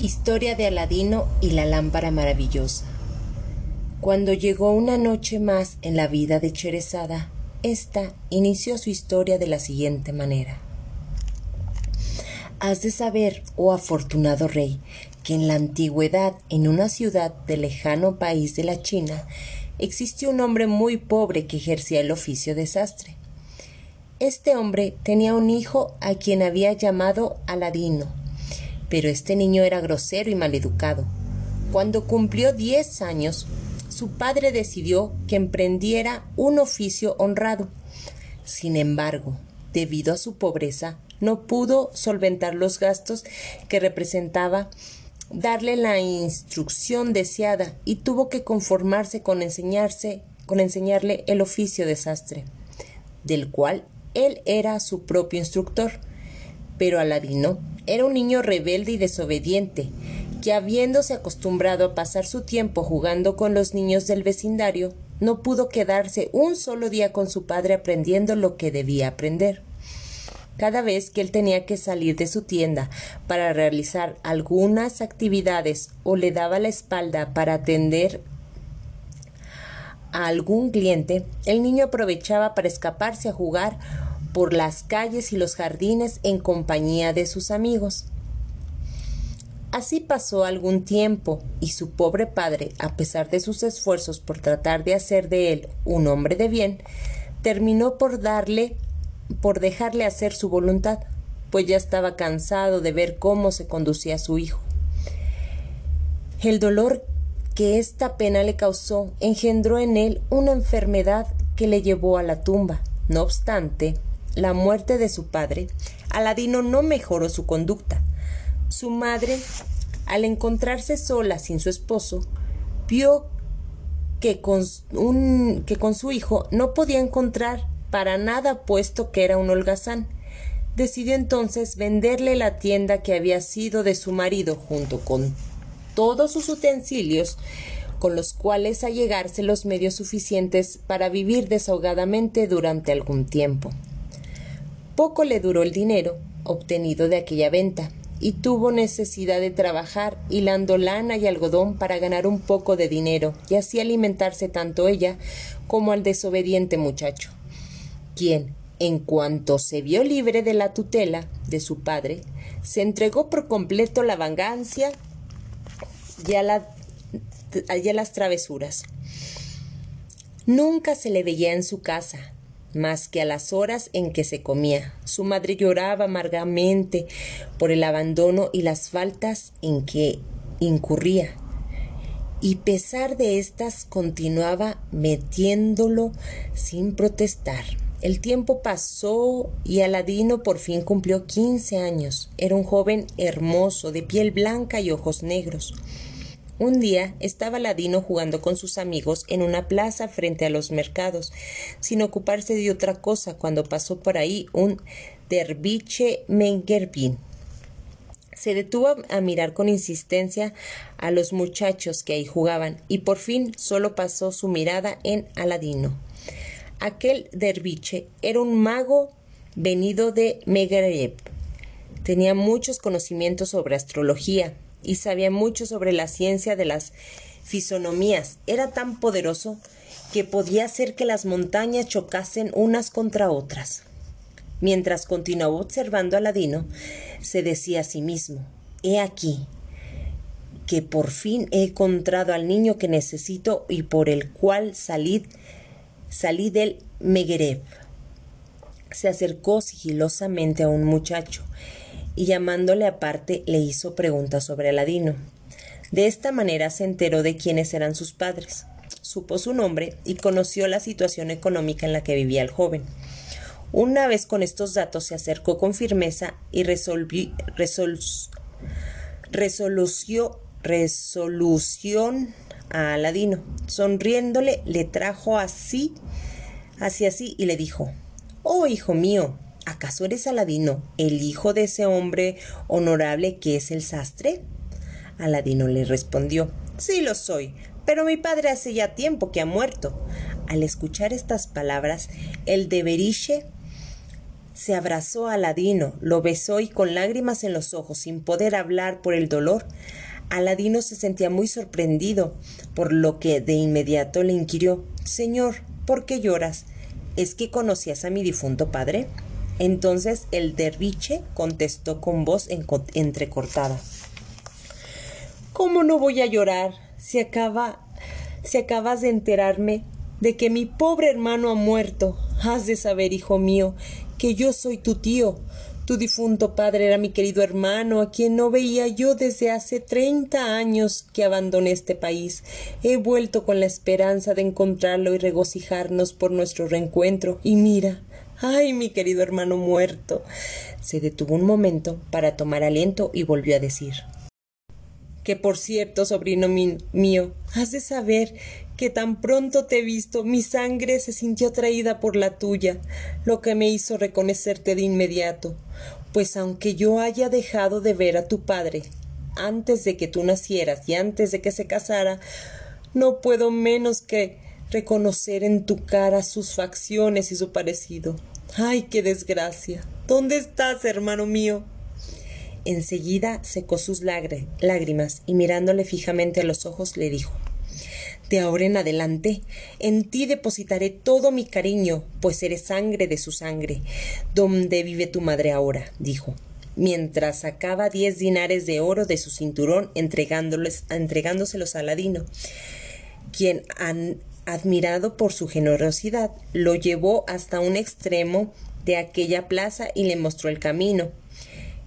Historia de Aladino y la lámpara maravillosa. Cuando llegó una noche más en la vida de Cherezada, ésta inició su historia de la siguiente manera. Has de saber, oh afortunado rey, que en la antigüedad, en una ciudad del lejano país de la China, existió un hombre muy pobre que ejercía el oficio de sastre. Este hombre tenía un hijo a quien había llamado Aladino, pero este niño era grosero y maleducado. Cuando cumplió diez años, su padre decidió que emprendiera un oficio honrado. Sin embargo, debido a su pobreza, no pudo solventar los gastos que representaba darle la instrucción deseada y tuvo que conformarse con con enseñarle el oficio de sastre, del cual él era su propio instructor. Pero Aladino era un niño rebelde y desobediente, que habiéndose acostumbrado a pasar su tiempo jugando con los niños del vecindario, no pudo quedarse un solo día con su padre aprendiendo lo que debía aprender. Cada vez que él tenía que salir de su tienda para realizar algunas actividades o le daba la espalda para atender a algún cliente, el niño aprovechaba para escaparse a jugar por las calles y los jardines en compañía de sus amigos. Así pasó algún tiempo y su pobre padre, a pesar de sus esfuerzos por tratar de hacer de él un hombre de bien, terminó por darle por dejarle hacer su voluntad, pues ya estaba cansado de ver cómo se conducía su hijo. El dolor que esta pena le causó engendró en él una enfermedad que le llevó a la tumba. No obstante, la muerte de su padre, Aladino no mejoró su conducta. Su madre, al encontrarse sola sin su esposo, vio que con, su hijo no podía encontrar para nada puesto que era un holgazán. Decidió entonces venderle la tienda que había sido de su marido junto con todos sus utensilios con los cuales allegarse los medios suficientes para vivir desahogadamente durante algún tiempo. Poco le duró el dinero obtenido de aquella venta, y tuvo necesidad de trabajar hilando lana y algodón para ganar un poco de dinero y así alimentarse tanto ella como al desobediente muchacho, quien, en cuanto se vio libre de la tutela de su padre, se entregó por completo vagancia a, la, y a las travesuras. Nunca se le veía en su casa, más que a las horas en que se comía. Su madre lloraba amargamente por el abandono y las faltas en que incurría. Y pesar de éstas continuaba metiéndolo sin protestar. El tiempo pasó y Aladino por fin cumplió quince años. Era un joven hermoso, de piel blanca y ojos negros. Un día estaba Ladino jugando con sus amigos en una plaza frente a los mercados, sin ocuparse de otra cosa cuando pasó por ahí un derviche Mengerbin. Se detuvo a mirar con insistencia a los muchachos que ahí jugaban y por fin solo pasó su mirada en Aladino. Aquel derviche era un mago venido de Megreb. Tenía muchos conocimientos sobre astrología, y sabía mucho sobre la ciencia de las fisonomías. Era tan poderoso que podía hacer que las montañas chocasen unas contra otras. Mientras continuaba observando a Ladino, se decía a sí mismo He aquí que por fin he encontrado al niño que necesito y por el cual salí, salí del Megereb. Se acercó sigilosamente a un muchacho y llamándole aparte le hizo preguntas sobre Aladino. De esta manera se enteró de quiénes eran sus padres, supo su nombre y conoció la situación económica en la que vivía el joven. Una vez con estos datos se acercó con firmeza y resolvió, resolución a Aladino. Sonriéndole, le trajo así, hacia así y le dijo: Oh, hijo mío, ¿acaso eres Aladino, el hijo de ese hombre honorable que es el sastre? Aladino le respondió Sí lo soy, pero mi padre hace ya tiempo que ha muerto. Al escuchar estas palabras, el de Beriche se abrazó a Aladino, lo besó y con lágrimas en los ojos, sin poder hablar por el dolor, Aladino se sentía muy sorprendido, por lo que de inmediato le inquirió Señor, ¿por qué lloras? ¿Es que conocías a mi difunto padre? Entonces el derviche contestó con voz entrecortada ¿Cómo no voy a llorar si acaba si acabas de enterarme de que mi pobre hermano ha muerto? Has de saber, hijo mío, que yo soy tu tío. Tu difunto padre era mi querido hermano, a quien no veía yo desde hace treinta años que abandoné este país. He vuelto con la esperanza de encontrarlo y regocijarnos por nuestro reencuentro. Y mira, ay, mi querido hermano muerto. Se detuvo un momento para tomar aliento y volvió a decir que por cierto, sobrino mío, has de saber que tan pronto te he visto mi sangre se sintió atraída por la tuya, lo que me hizo reconocerte de inmediato, pues aunque yo haya dejado de ver a tu padre antes de que tú nacieras y antes de que se casara, no puedo menos que reconocer en tu cara sus facciones y su parecido. ¡Ay, qué desgracia! ¿Dónde estás, hermano mío? Enseguida secó sus lágrimas y mirándole fijamente a los ojos le dijo De ahora en adelante, en ti depositaré todo mi cariño, pues eres sangre de su sangre. ¿Dónde vive tu madre ahora? dijo mientras sacaba diez dinares de oro de su cinturón entregándoselos a Ladino, quien, admirado por su generosidad, lo llevó hasta un extremo de aquella plaza y le mostró el camino.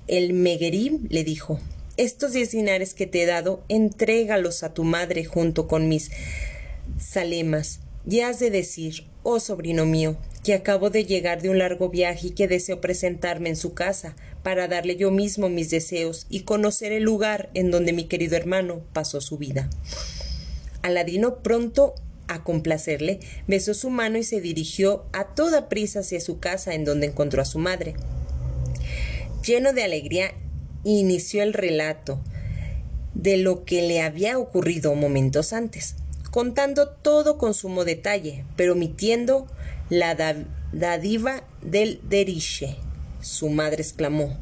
El Meguerim le dijo Estos diez dinares que te he dado, entrégalos a tu madre junto con mis salemas. Y has de decir, oh sobrino mío, que acabo de llegar de un largo viaje y que deseo presentarme en su casa para darle yo mismo mis deseos y conocer el lugar en donde mi querido hermano pasó su vida. Aladino pronto a complacerle, besó su mano y se dirigió a toda prisa hacia su casa en donde encontró a su madre. Lleno de alegría, inició el relato de lo que le había ocurrido momentos antes, contando todo con sumo detalle, pero omitiendo la dadiva del deriche. Su madre exclamó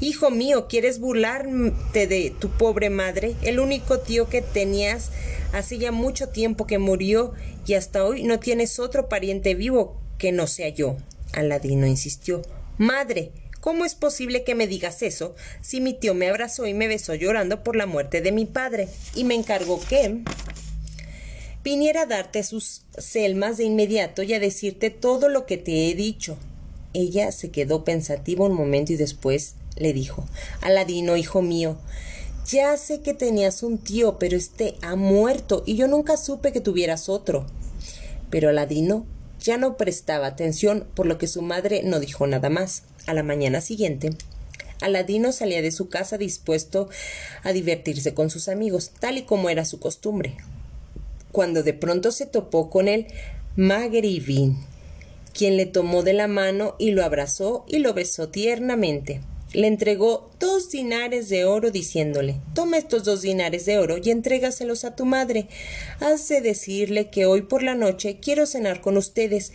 Hijo mío, ¿quieres burlarte de tu pobre madre? El único tío que tenías hace ya mucho tiempo que murió y hasta hoy no tienes otro pariente vivo que no sea yo. Aladino insistió. Madre, ¿Cómo es posible que me digas eso si mi tío me abrazó y me besó llorando por la muerte de mi padre y me encargó que viniera a darte sus selmas de inmediato y a decirte todo lo que te he dicho? Ella se quedó pensativa un momento y después le dijo Aladino, hijo mío, ya sé que tenías un tío, pero este ha muerto y yo nunca supe que tuvieras otro. Pero Aladino ya no prestaba atención, por lo que su madre no dijo nada más. A la mañana siguiente, Aladino salía de su casa dispuesto a divertirse con sus amigos, tal y como era su costumbre. Cuando de pronto se topó con el Magribin, quien le tomó de la mano y lo abrazó y lo besó tiernamente. Le entregó dos dinares de oro diciéndole Toma estos dos dinares de oro y entrégaselos a tu madre. Hace decirle que hoy por la noche quiero cenar con ustedes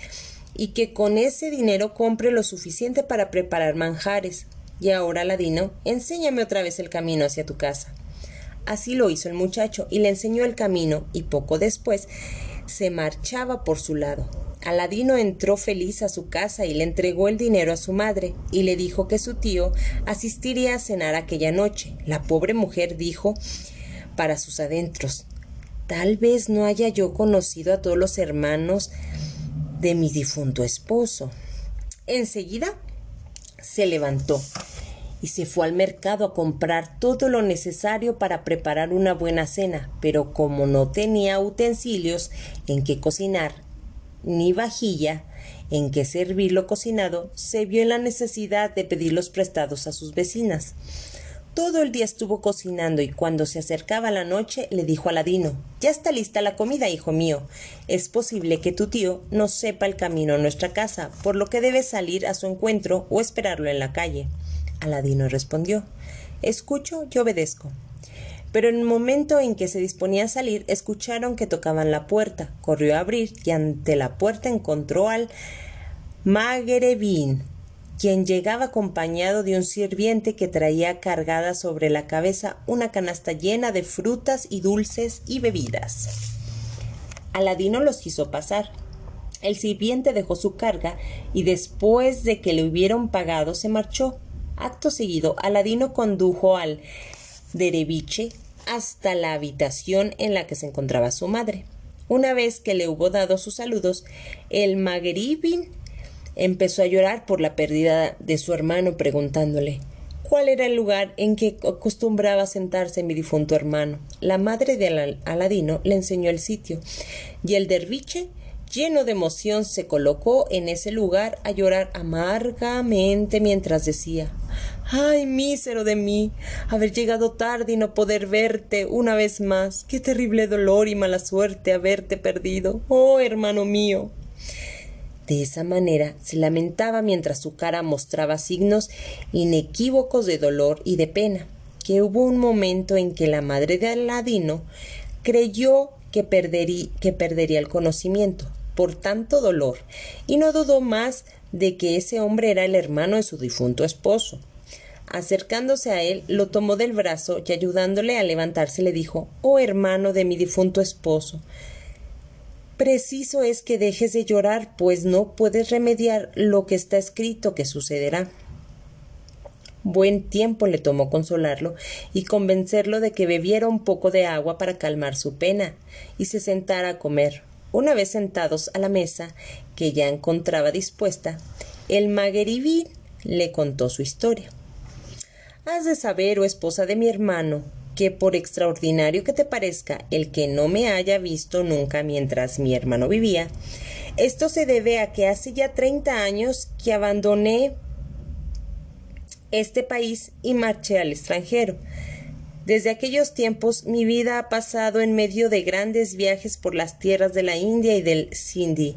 y que con ese dinero compre lo suficiente para preparar manjares. Y ahora, Ladino, enséñame otra vez el camino hacia tu casa. Así lo hizo el muchacho y le enseñó el camino y poco después se marchaba por su lado. Aladino entró feliz a su casa y le entregó el dinero a su madre y le dijo que su tío asistiría a cenar aquella noche. La pobre mujer dijo para sus adentros Tal vez no haya yo conocido a todos los hermanos de mi difunto esposo. Enseguida se levantó y se fue al mercado a comprar todo lo necesario para preparar una buena cena, pero como no tenía utensilios en que cocinar ni vajilla en que servir lo cocinado, se vio en la necesidad de pedirlos prestados a sus vecinas. Todo el día estuvo cocinando y cuando se acercaba la noche le dijo a Ladino Ya está lista la comida, hijo mío. Es posible que tu tío no sepa el camino a nuestra casa, por lo que debes salir a su encuentro o esperarlo en la calle. Aladino respondió Escucho y obedezco. Pero en el momento en que se disponía a salir, escucharon que tocaban la puerta. Corrió a abrir y ante la puerta encontró al Magrebín, quien llegaba acompañado de un sirviente que traía cargada sobre la cabeza una canasta llena de frutas y dulces y bebidas. Aladino los quiso pasar. El sirviente dejó su carga y después de que le hubieron pagado se marchó. Acto seguido, Aladino condujo al dereviche hasta la habitación en la que se encontraba su madre. Una vez que le hubo dado sus saludos, el maghribin empezó a llorar por la pérdida de su hermano, preguntándole cuál era el lugar en que acostumbraba sentarse mi difunto hermano. La madre de Aladino le enseñó el sitio, y el derviche, lleno de emoción, se colocó en ese lugar a llorar amargamente mientras decía Ay, mísero de mí, haber llegado tarde y no poder verte una vez más. Qué terrible dolor y mala suerte haberte perdido. Oh, hermano mío. De esa manera se lamentaba mientras su cara mostraba signos inequívocos de dolor y de pena, que hubo un momento en que la madre de Aladino creyó que, que perdería el conocimiento por tanto dolor, y no dudó más de que ese hombre era el hermano de su difunto esposo. Acercándose a él, lo tomó del brazo y ayudándole a levantarse le dijo Oh hermano de mi difunto esposo, Preciso es que dejes de llorar, pues no puedes remediar lo que está escrito que sucederá. Buen tiempo le tomó consolarlo y convencerlo de que bebiera un poco de agua para calmar su pena y se sentara a comer. Una vez sentados a la mesa, que ya encontraba dispuesta, el magueribí le contó su historia. Has de saber, oh esposa de mi hermano, que por extraordinario que te parezca el que no me haya visto nunca mientras mi hermano vivía, esto se debe a que hace ya treinta años que abandoné este país y marché al extranjero. Desde aquellos tiempos mi vida ha pasado en medio de grandes viajes por las tierras de la India y del Sindhi.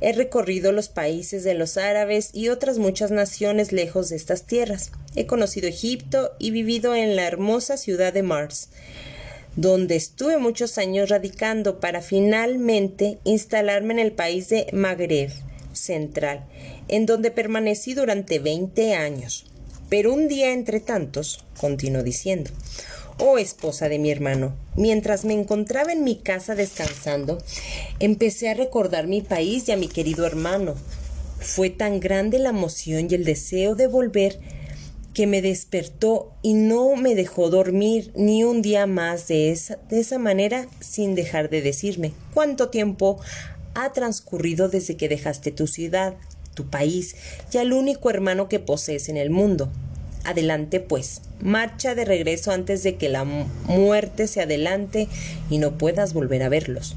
He recorrido los países de los árabes y otras muchas naciones lejos de estas tierras. He conocido Egipto y vivido en la hermosa ciudad de Mars, donde estuve muchos años radicando para finalmente instalarme en el país de Magreb central, en donde permanecí durante veinte años. Pero un día entre tantos, continuó diciendo, Oh esposa de mi hermano, mientras me encontraba en mi casa descansando, empecé a recordar mi país y a mi querido hermano. Fue tan grande la emoción y el deseo de volver que me despertó y no me dejó dormir ni un día más de esa, de esa manera sin dejar de decirme cuánto tiempo ha transcurrido desde que dejaste tu ciudad, tu país y al único hermano que posees en el mundo. Adelante, pues, marcha de regreso antes de que la muerte se adelante y no puedas volver a verlos.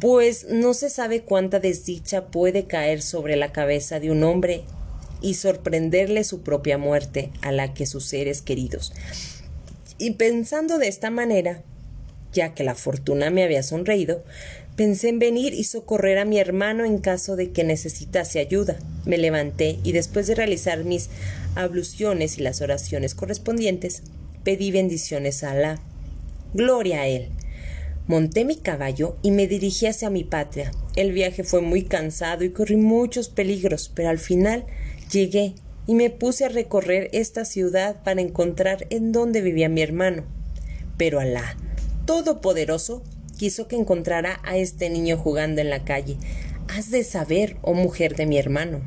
Pues no se sabe cuánta desdicha puede caer sobre la cabeza de un hombre y sorprenderle su propia muerte a la que sus seres queridos. Y pensando de esta manera, ya que la fortuna me había sonreído, Pensé en venir y socorrer a mi hermano en caso de que necesitase ayuda. Me levanté y después de realizar mis abluciones y las oraciones correspondientes, pedí bendiciones a Alá. Gloria a él. Monté mi caballo y me dirigí hacia mi patria. El viaje fue muy cansado y corrí muchos peligros, pero al final llegué y me puse a recorrer esta ciudad para encontrar en dónde vivía mi hermano. Pero Alá, Todopoderoso, quiso que encontrara a este niño jugando en la calle. Has de saber, oh mujer de mi hermano,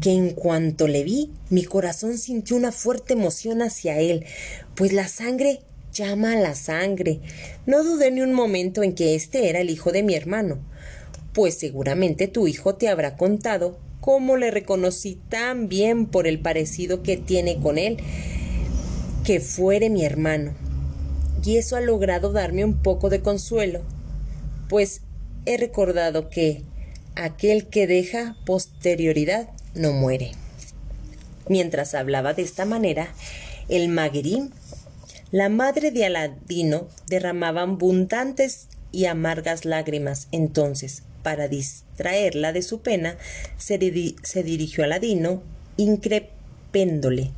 que en cuanto le vi, mi corazón sintió una fuerte emoción hacia él, pues la sangre llama a la sangre. No dudé ni un momento en que este era el hijo de mi hermano, pues seguramente tu hijo te habrá contado cómo le reconocí tan bien por el parecido que tiene con él, que fuere mi hermano y eso ha logrado darme un poco de consuelo, pues he recordado que aquel que deja posterioridad no muere. Mientras hablaba de esta manera, el Magherim, la madre de Aladino, derramaba abundantes y amargas lágrimas. Entonces, para distraerla de su pena, se, se dirigió a Aladino, increpéndole.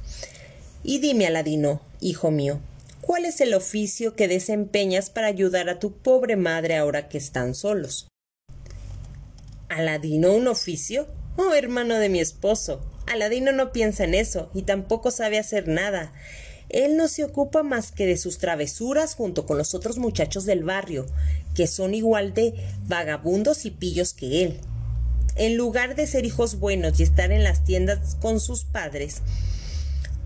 Y dime, Aladino, hijo mío, ¿Cuál es el oficio que desempeñas para ayudar a tu pobre madre ahora que están solos? ¿Aladino un oficio? Oh, hermano de mi esposo, Aladino no piensa en eso y tampoco sabe hacer nada. Él no se ocupa más que de sus travesuras junto con los otros muchachos del barrio, que son igual de vagabundos y pillos que él. En lugar de ser hijos buenos y estar en las tiendas con sus padres,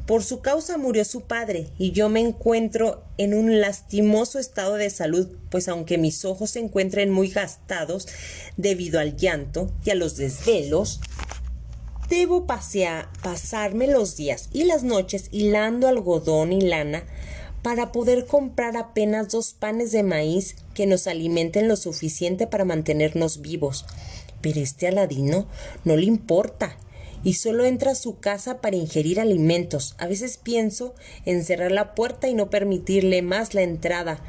por su causa murió su padre y yo me encuentro en un lastimoso estado de salud, pues aunque mis ojos se encuentren muy gastados debido al llanto y a los desvelos, debo pasear, pasarme los días y las noches hilando algodón y lana para poder comprar apenas dos panes de maíz que nos alimenten lo suficiente para mantenernos vivos. Pero este Aladino no le importa y solo entra a su casa para ingerir alimentos. A veces pienso en cerrar la puerta y no permitirle más la entrada,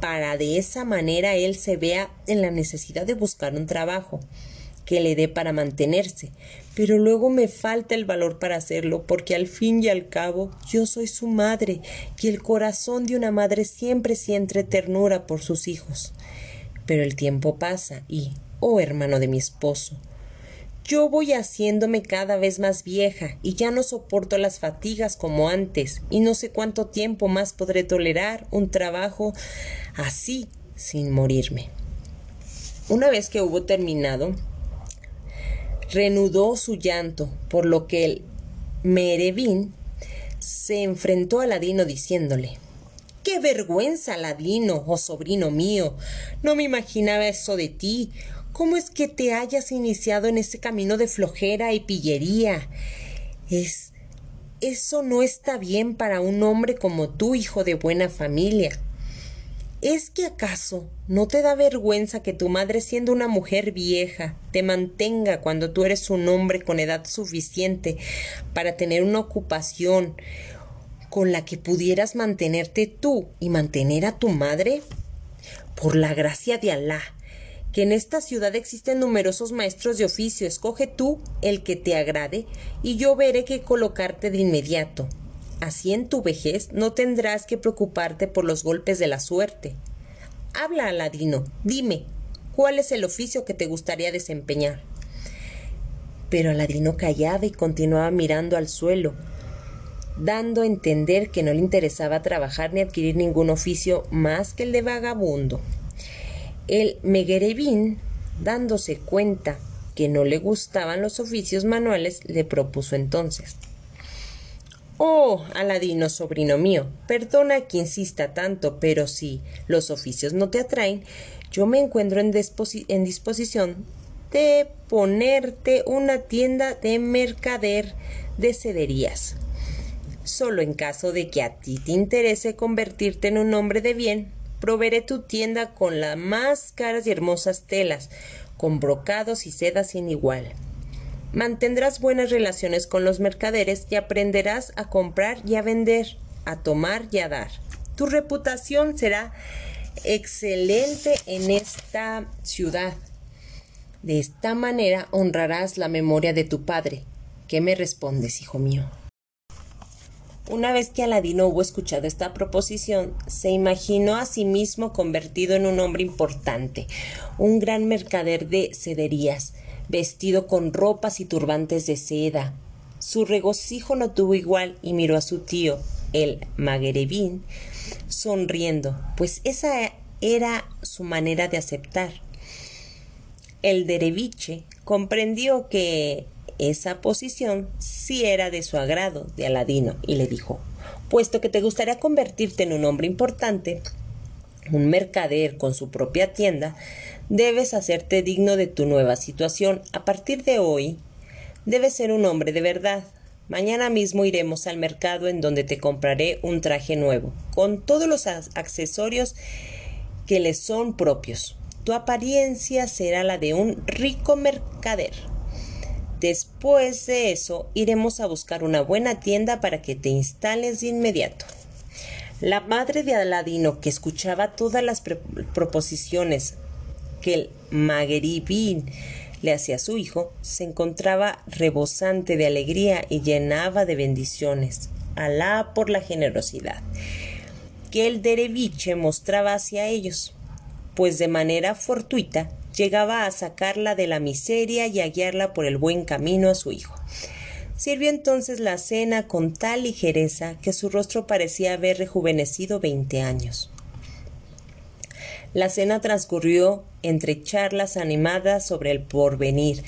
para de esa manera él se vea en la necesidad de buscar un trabajo que le dé para mantenerse, pero luego me falta el valor para hacerlo, porque al fin y al cabo yo soy su madre, y el corazón de una madre siempre siente ternura por sus hijos. Pero el tiempo pasa y, oh hermano de mi esposo, yo voy haciéndome cada vez más vieja y ya no soporto las fatigas como antes y no sé cuánto tiempo más podré tolerar un trabajo así sin morirme. Una vez que hubo terminado, reanudó su llanto, por lo que el Merevín se enfrentó a Ladino diciéndole ¡Qué vergüenza, Ladino, oh sobrino mío! No me imaginaba eso de ti. ¿Cómo es que te hayas iniciado en ese camino de flojera y pillería? Es. Eso no está bien para un hombre como tú, hijo de buena familia. ¿Es que acaso no te da vergüenza que tu madre, siendo una mujer vieja, te mantenga cuando tú eres un hombre con edad suficiente para tener una ocupación con la que pudieras mantenerte tú y mantener a tu madre? Por la gracia de Alá, que en esta ciudad existen numerosos maestros de oficio. Escoge tú el que te agrade y yo veré qué colocarte de inmediato. Así en tu vejez no tendrás que preocuparte por los golpes de la suerte. Habla, Aladino, dime, ¿cuál es el oficio que te gustaría desempeñar? Pero Aladino callaba y continuaba mirando al suelo, dando a entender que no le interesaba trabajar ni adquirir ningún oficio más que el de vagabundo. El Meguerebín, dándose cuenta que no le gustaban los oficios manuales, le propuso entonces Oh, Aladino, sobrino mío, perdona que insista tanto, pero si los oficios no te atraen, yo me encuentro en, en disposición de ponerte una tienda de mercader de cederías. Solo en caso de que a ti te interese convertirte en un hombre de bien, proveeré tu tienda con las más caras y hermosas telas, con brocados y sedas sin igual. Mantendrás buenas relaciones con los mercaderes y aprenderás a comprar y a vender, a tomar y a dar. Tu reputación será excelente en esta ciudad. De esta manera honrarás la memoria de tu padre. ¿Qué me respondes, hijo mío? Una vez que Aladino hubo escuchado esta proposición, se imaginó a sí mismo convertido en un hombre importante, un gran mercader de cederías, vestido con ropas y turbantes de seda. Su regocijo no tuvo igual y miró a su tío, el Maguerebín, sonriendo, pues esa era su manera de aceptar. El dereviche comprendió que esa posición sí era de su agrado de Aladino y le dijo puesto que te gustaría convertirte en un hombre importante, un mercader con su propia tienda, debes hacerte digno de tu nueva situación. A partir de hoy, debes ser un hombre de verdad. Mañana mismo iremos al mercado en donde te compraré un traje nuevo, con todos los accesorios que le son propios. Tu apariencia será la de un rico mercader. Después de eso, iremos a buscar una buena tienda para que te instales de inmediato. La madre de Aladino, que escuchaba todas las proposiciones que el Magueribín le hacía a su hijo, se encontraba rebosante de alegría y llenaba de bendiciones. Alá por la generosidad que el dereviche mostraba hacia ellos, pues de manera fortuita llegaba a sacarla de la miseria y a guiarla por el buen camino a su hijo. Sirvió entonces la cena con tal ligereza que su rostro parecía haber rejuvenecido veinte años. La cena transcurrió entre charlas animadas sobre el porvenir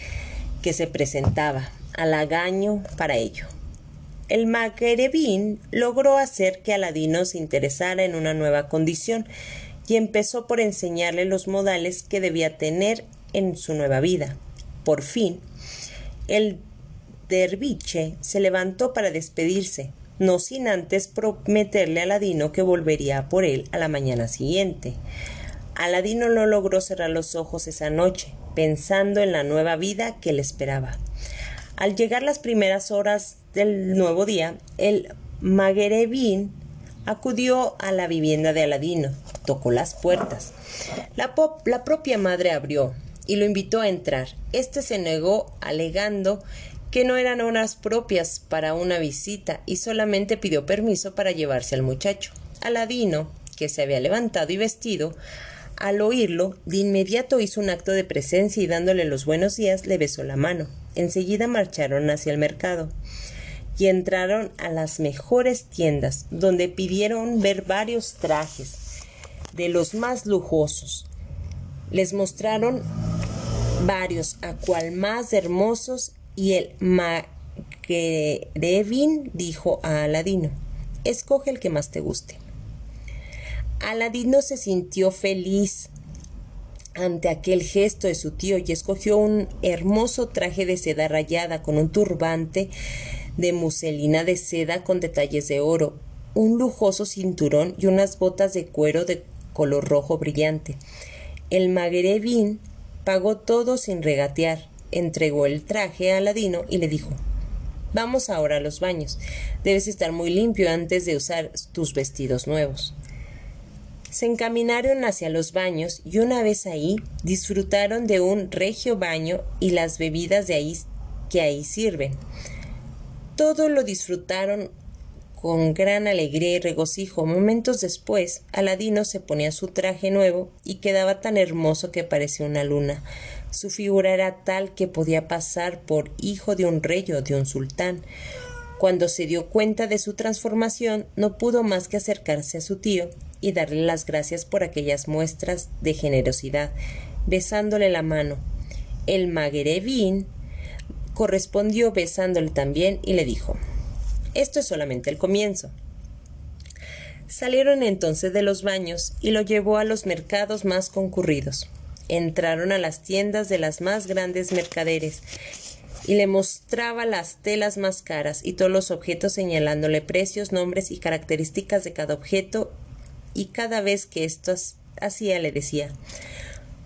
que se presentaba, halagaño para ello. El Magrebín logró hacer que Aladino se interesara en una nueva condición y empezó por enseñarle los modales que debía tener en su nueva vida. Por fin, el derviche se levantó para despedirse, no sin antes prometerle a Aladino que volvería por él a la mañana siguiente. Aladino no logró cerrar los ojos esa noche, pensando en la nueva vida que le esperaba. Al llegar las primeras horas del nuevo día, el Magrebín acudió a la vivienda de Aladino, tocó las puertas. La, la propia madre abrió y lo invitó a entrar. Este se negó alegando que no eran horas propias para una visita y solamente pidió permiso para llevarse al muchacho. Aladino, que se había levantado y vestido, al oírlo, de inmediato hizo un acto de presencia y dándole los buenos días le besó la mano. Enseguida marcharon hacia el mercado y entraron a las mejores tiendas, donde pidieron ver varios trajes de los más lujosos. Les mostraron varios, a cual más hermosos, y el Magrebin dijo a Aladino, escoge el que más te guste. Aladino se sintió feliz ante aquel gesto de su tío y escogió un hermoso traje de seda rayada con un turbante de muselina de seda con detalles de oro, un lujoso cinturón y unas botas de cuero de color rojo brillante. El magrebín pagó todo sin regatear, entregó el traje a Aladino y le dijo Vamos ahora a los baños. Debes estar muy limpio antes de usar tus vestidos nuevos. Se encaminaron hacia los baños y una vez ahí disfrutaron de un regio baño y las bebidas de ahí que ahí sirven. Todo lo disfrutaron con gran alegría y regocijo. Momentos después, Aladino se ponía su traje nuevo y quedaba tan hermoso que parecía una luna. Su figura era tal que podía pasar por hijo de un rey o de un sultán. Cuando se dio cuenta de su transformación, no pudo más que acercarse a su tío y darle las gracias por aquellas muestras de generosidad, besándole la mano. El magrebín correspondió besándole también y le dijo Esto es solamente el comienzo. Salieron entonces de los baños y lo llevó a los mercados más concurridos. Entraron a las tiendas de las más grandes mercaderes y le mostraba las telas más caras y todos los objetos señalándole precios, nombres y características de cada objeto y cada vez que esto hacía le decía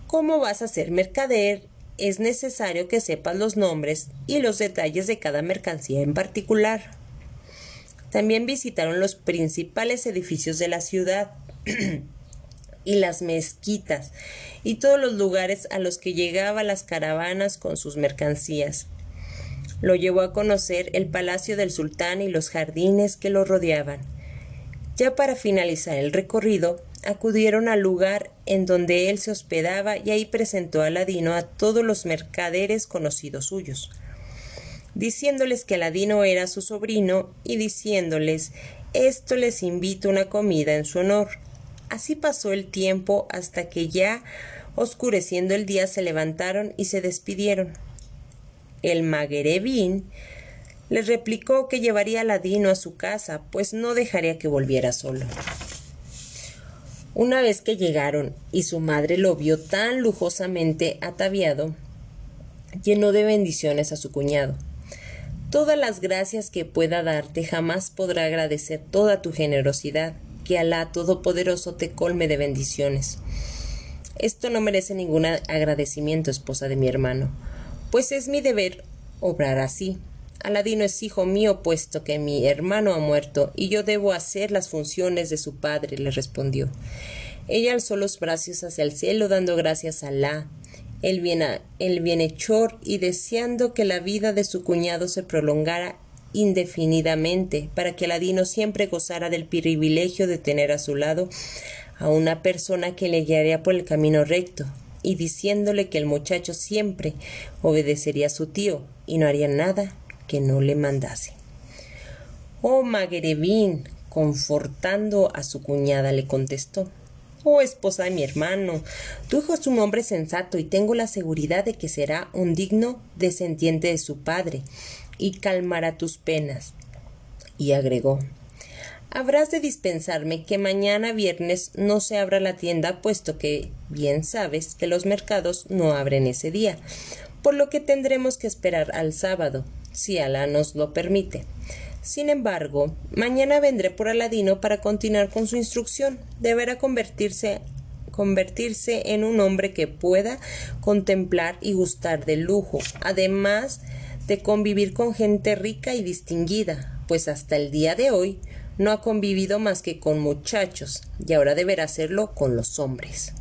¿Cómo vas a ser mercader es necesario que sepas los nombres y los detalles de cada mercancía en particular. También visitaron los principales edificios de la ciudad y las mezquitas y todos los lugares a los que llegaban las caravanas con sus mercancías. Lo llevó a conocer el palacio del sultán y los jardines que lo rodeaban. Ya para finalizar el recorrido, acudieron al lugar en donde él se hospedaba y ahí presentó a Aladino a todos los mercaderes conocidos suyos, diciéndoles que Aladino era su sobrino y diciéndoles esto les invito una comida en su honor. Así pasó el tiempo hasta que ya oscureciendo el día se levantaron y se despidieron. El Magrebín les replicó que llevaría a Aladino a su casa, pues no dejaría que volviera solo. Una vez que llegaron y su madre lo vio tan lujosamente ataviado, llenó de bendiciones a su cuñado. Todas las gracias que pueda darte jamás podrá agradecer toda tu generosidad. Que Alá Todopoderoso te colme de bendiciones. Esto no merece ningún agradecimiento, esposa de mi hermano, pues es mi deber obrar así. Aladino es hijo mío, puesto que mi hermano ha muerto, y yo debo hacer las funciones de su padre, le respondió. Ella alzó los brazos hacia el cielo, dando gracias a Alá, el, bien, el bienhechor, y deseando que la vida de su cuñado se prolongara indefinidamente, para que Aladino siempre gozara del privilegio de tener a su lado a una persona que le guiaría por el camino recto y diciéndole que el muchacho siempre obedecería a su tío y no haría nada que no le mandase. Oh, Maguerevín, confortando a su cuñada, le contestó. Oh, esposa de mi hermano, tu hijo es un hombre sensato y tengo la seguridad de que será un digno descendiente de su padre y calmará tus penas. Y agregó Habrás de dispensarme que mañana viernes no se abra la tienda, puesto que bien sabes que los mercados no abren ese día, por lo que tendremos que esperar al sábado, si Alá nos lo permite. Sin embargo, mañana vendré por Aladino para continuar con su instrucción. Deberá convertirse convertirse en un hombre que pueda contemplar y gustar del lujo, además de convivir con gente rica y distinguida, pues hasta el día de hoy no ha convivido más que con muchachos, y ahora deberá hacerlo con los hombres.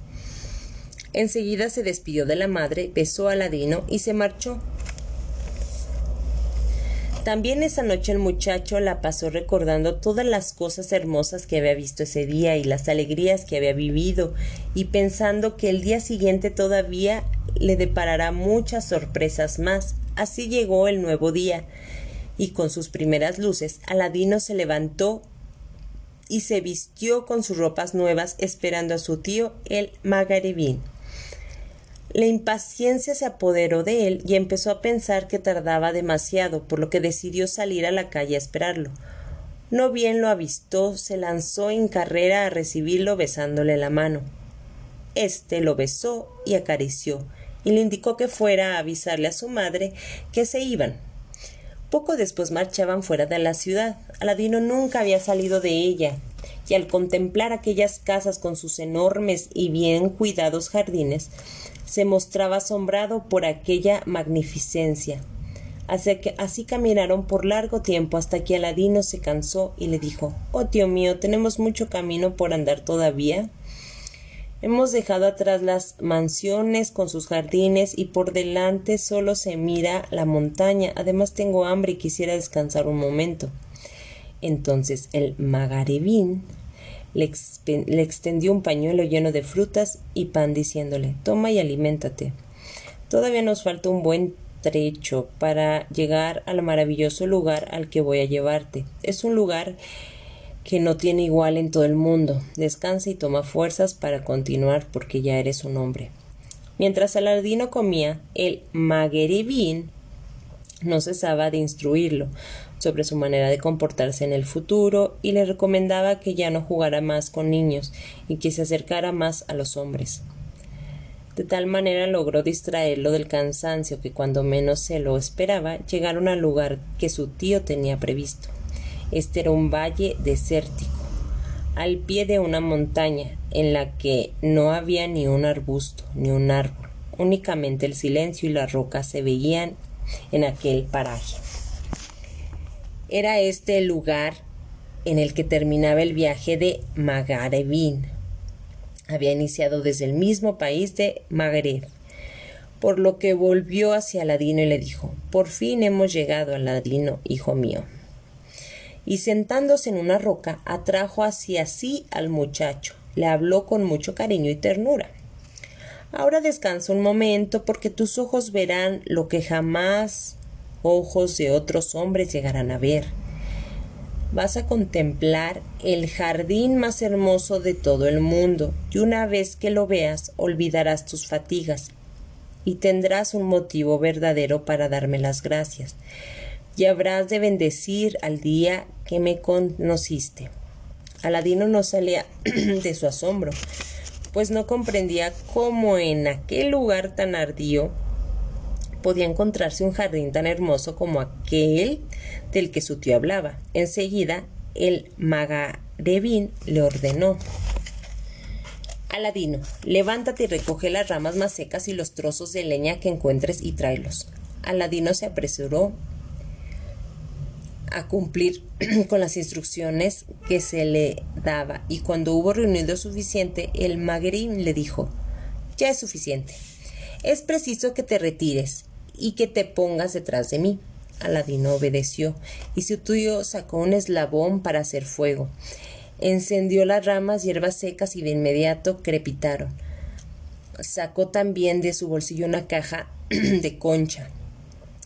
Enseguida se despidió de la madre, besó a Ladino y se marchó. También esa noche el muchacho la pasó recordando todas las cosas hermosas que había visto ese día y las alegrías que había vivido, y pensando que el día siguiente todavía le deparará muchas sorpresas más. Así llegó el nuevo día, y con sus primeras luces Aladino se levantó y se vistió con sus ropas nuevas esperando a su tío el Magarebín. La impaciencia se apoderó de él y empezó a pensar que tardaba demasiado, por lo que decidió salir a la calle a esperarlo. No bien lo avistó, se lanzó en carrera a recibirlo besándole la mano. Este lo besó y acarició, y le indicó que fuera a avisarle a su madre que se iban. Poco después marchaban fuera de la ciudad. Aladino nunca había salido de ella, y al contemplar aquellas casas con sus enormes y bien cuidados jardines, se mostraba asombrado por aquella magnificencia. Así, caminaron por largo tiempo hasta que Aladino se cansó y le dijo Oh tío mío, tenemos mucho camino por andar todavía. Hemos dejado atrás las mansiones con sus jardines y por delante solo se mira la montaña. Además tengo hambre y quisiera descansar un momento. Entonces el Magarebín le, extendió un pañuelo lleno de frutas y pan diciéndole Toma y aliméntate. Todavía nos falta un buen trecho para llegar al maravilloso lugar al que voy a llevarte. Es un lugar que no tiene igual en todo el mundo. Descansa y toma fuerzas para continuar porque ya eres un hombre. Mientras Aladino comía, el Magueribín no cesaba de instruirlo sobre su manera de comportarse en el futuro y le recomendaba que ya no jugara más con niños y que se acercara más a los hombres. De tal manera logró distraerlo del cansancio que cuando menos se lo esperaba llegaron al lugar que su tío tenía previsto. Este era un valle desértico, al pie de una montaña, en la que no había ni un arbusto ni un árbol, únicamente el silencio y las rocas se veían en aquel paraje. Era este el lugar en el que terminaba el viaje de Magarebín. Había iniciado desde el mismo país de Magreb, por lo que volvió hacia Aladino y le dijo Por fin hemos llegado, Aladino, hijo mío y sentándose en una roca atrajo hacia sí al muchacho. Le habló con mucho cariño y ternura. Ahora descansa un momento porque tus ojos verán lo que jamás ojos de otros hombres llegarán a ver. Vas a contemplar el jardín más hermoso de todo el mundo y una vez que lo veas olvidarás tus fatigas y tendrás un motivo verdadero para darme las gracias y habrás de bendecir al día que me conociste. Aladino no salía de su asombro, pues no comprendía cómo en aquel lugar tan ardío podía encontrarse un jardín tan hermoso como aquel del que su tío hablaba. Enseguida el Magarebín le ordenó Aladino, levántate y recoge las ramas más secas y los trozos de leña que encuentres y tráelos. Aladino se apresuró a cumplir con las instrucciones que se le daba. Y cuando hubo reunido suficiente el Magrim le dijo ya es suficiente. Es preciso que te retires y que te pongas detrás de mí. Aladino obedeció y su tío sacó un eslabón para hacer fuego. Encendió las ramas hierbas secas y de inmediato crepitaron. Sacó también de su bolsillo una caja de concha,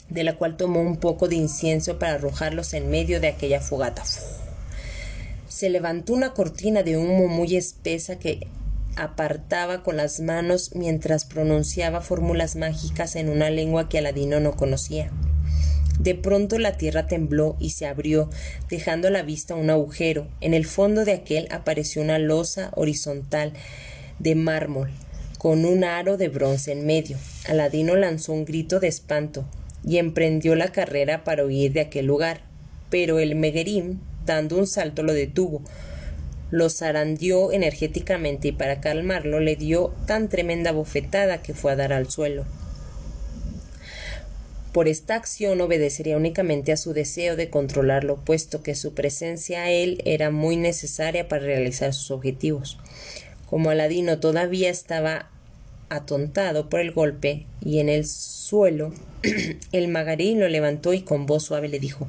de la cual tomó un poco de incienso para arrojarlos en medio de aquella fogata. Se levantó una cortina de humo muy espesa que apartaba con las manos mientras pronunciaba fórmulas mágicas en una lengua que Aladino no conocía. De pronto la tierra tembló y se abrió, dejando a la vista un agujero. En el fondo de aquel apareció una losa horizontal de mármol, con un aro de bronce en medio. Aladino lanzó un grito de espanto y emprendió la carrera para huir de aquel lugar. Pero el Meguerim, dando un salto, lo detuvo. Lo zarandeó energéticamente y para calmarlo le dio tan tremenda bofetada que fue a dar al suelo. Por esta acción obedecería únicamente a su deseo de controlarlo, puesto que su presencia a él era muy necesaria para realizar sus objetivos. Como Aladino todavía estaba atontado por el golpe y en el suelo, el magarín lo levantó y con voz suave le dijo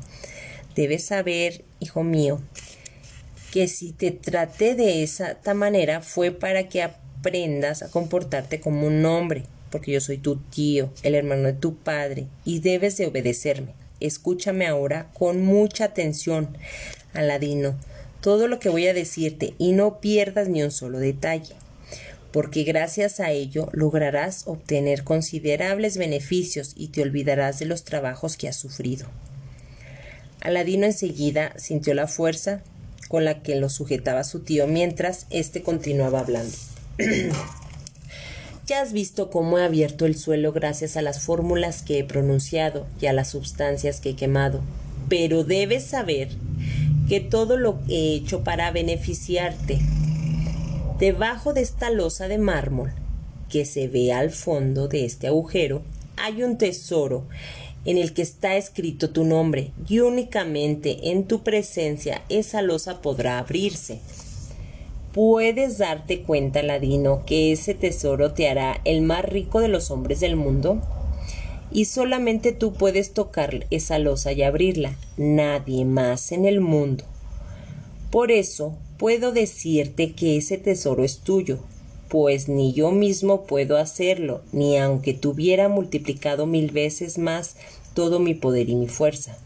Debes saber, hijo mío, que si te traté de esa manera fue para que aprendas a comportarte como un hombre, porque yo soy tu tío, el hermano de tu padre, y debes de obedecerme. Escúchame ahora con mucha atención, Aladino, todo lo que voy a decirte, y no pierdas ni un solo detalle, porque gracias a ello lograrás obtener considerables beneficios y te olvidarás de los trabajos que has sufrido. Aladino enseguida sintió la fuerza con la que lo sujetaba su tío mientras éste continuaba hablando. Ya has visto cómo he abierto el suelo gracias a las fórmulas que he pronunciado y a las sustancias que he quemado. Pero debes saber que todo lo he hecho para beneficiarte. Debajo de esta losa de mármol que se ve al fondo de este agujero hay un tesoro en el que está escrito tu nombre y únicamente en tu presencia esa losa podrá abrirse. ¿Puedes darte cuenta, Ladino, que ese tesoro te hará el más rico de los hombres del mundo? Y solamente tú puedes tocar esa losa y abrirla, nadie más en el mundo. Por eso puedo decirte que ese tesoro es tuyo, pues ni yo mismo puedo hacerlo, ni aunque tuviera multiplicado mil veces más todo mi poder y mi fuerza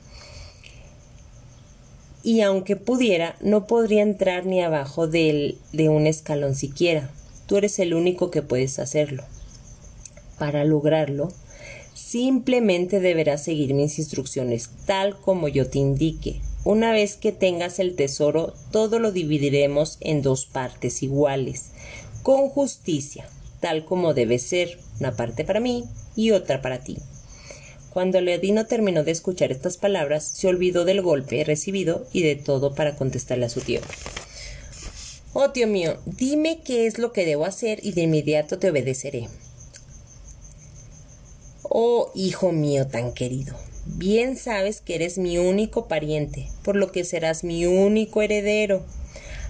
y aunque pudiera, no podría entrar ni abajo de, un escalón siquiera. Tú eres el único que puedes hacerlo. Para lograrlo, simplemente deberás seguir mis instrucciones tal como yo te indique. Una vez que tengas el tesoro, todo lo dividiremos en dos partes iguales, con justicia, tal como debe ser, una parte para mí y otra para ti. Cuando Aladino terminó de escuchar estas palabras, se olvidó del golpe recibido y de todo para contestarle a su tío. Oh, tío mío, dime qué es lo que debo hacer y de inmediato te obedeceré. Oh, hijo mío tan querido, bien sabes que eres mi único pariente, por lo que serás mi único heredero.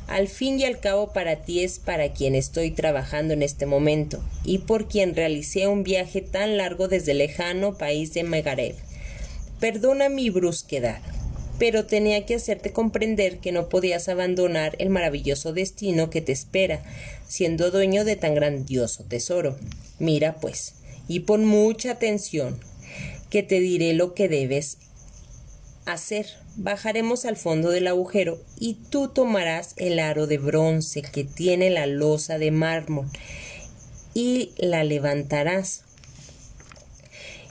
Al fin y al cabo para ti es para quien estoy trabajando en este momento y por quien realicé un viaje tan largo desde el lejano país de Megarev. Perdona mi brusquedad, pero tenía que hacerte comprender que no podías abandonar el maravilloso destino que te espera, siendo dueño de tan grandioso tesoro. Mira, pues, y pon mucha atención, que te diré lo que debes hacer. Bajaremos al fondo del agujero y tú tomarás el aro de bronce que tiene la losa de mármol y la levantarás.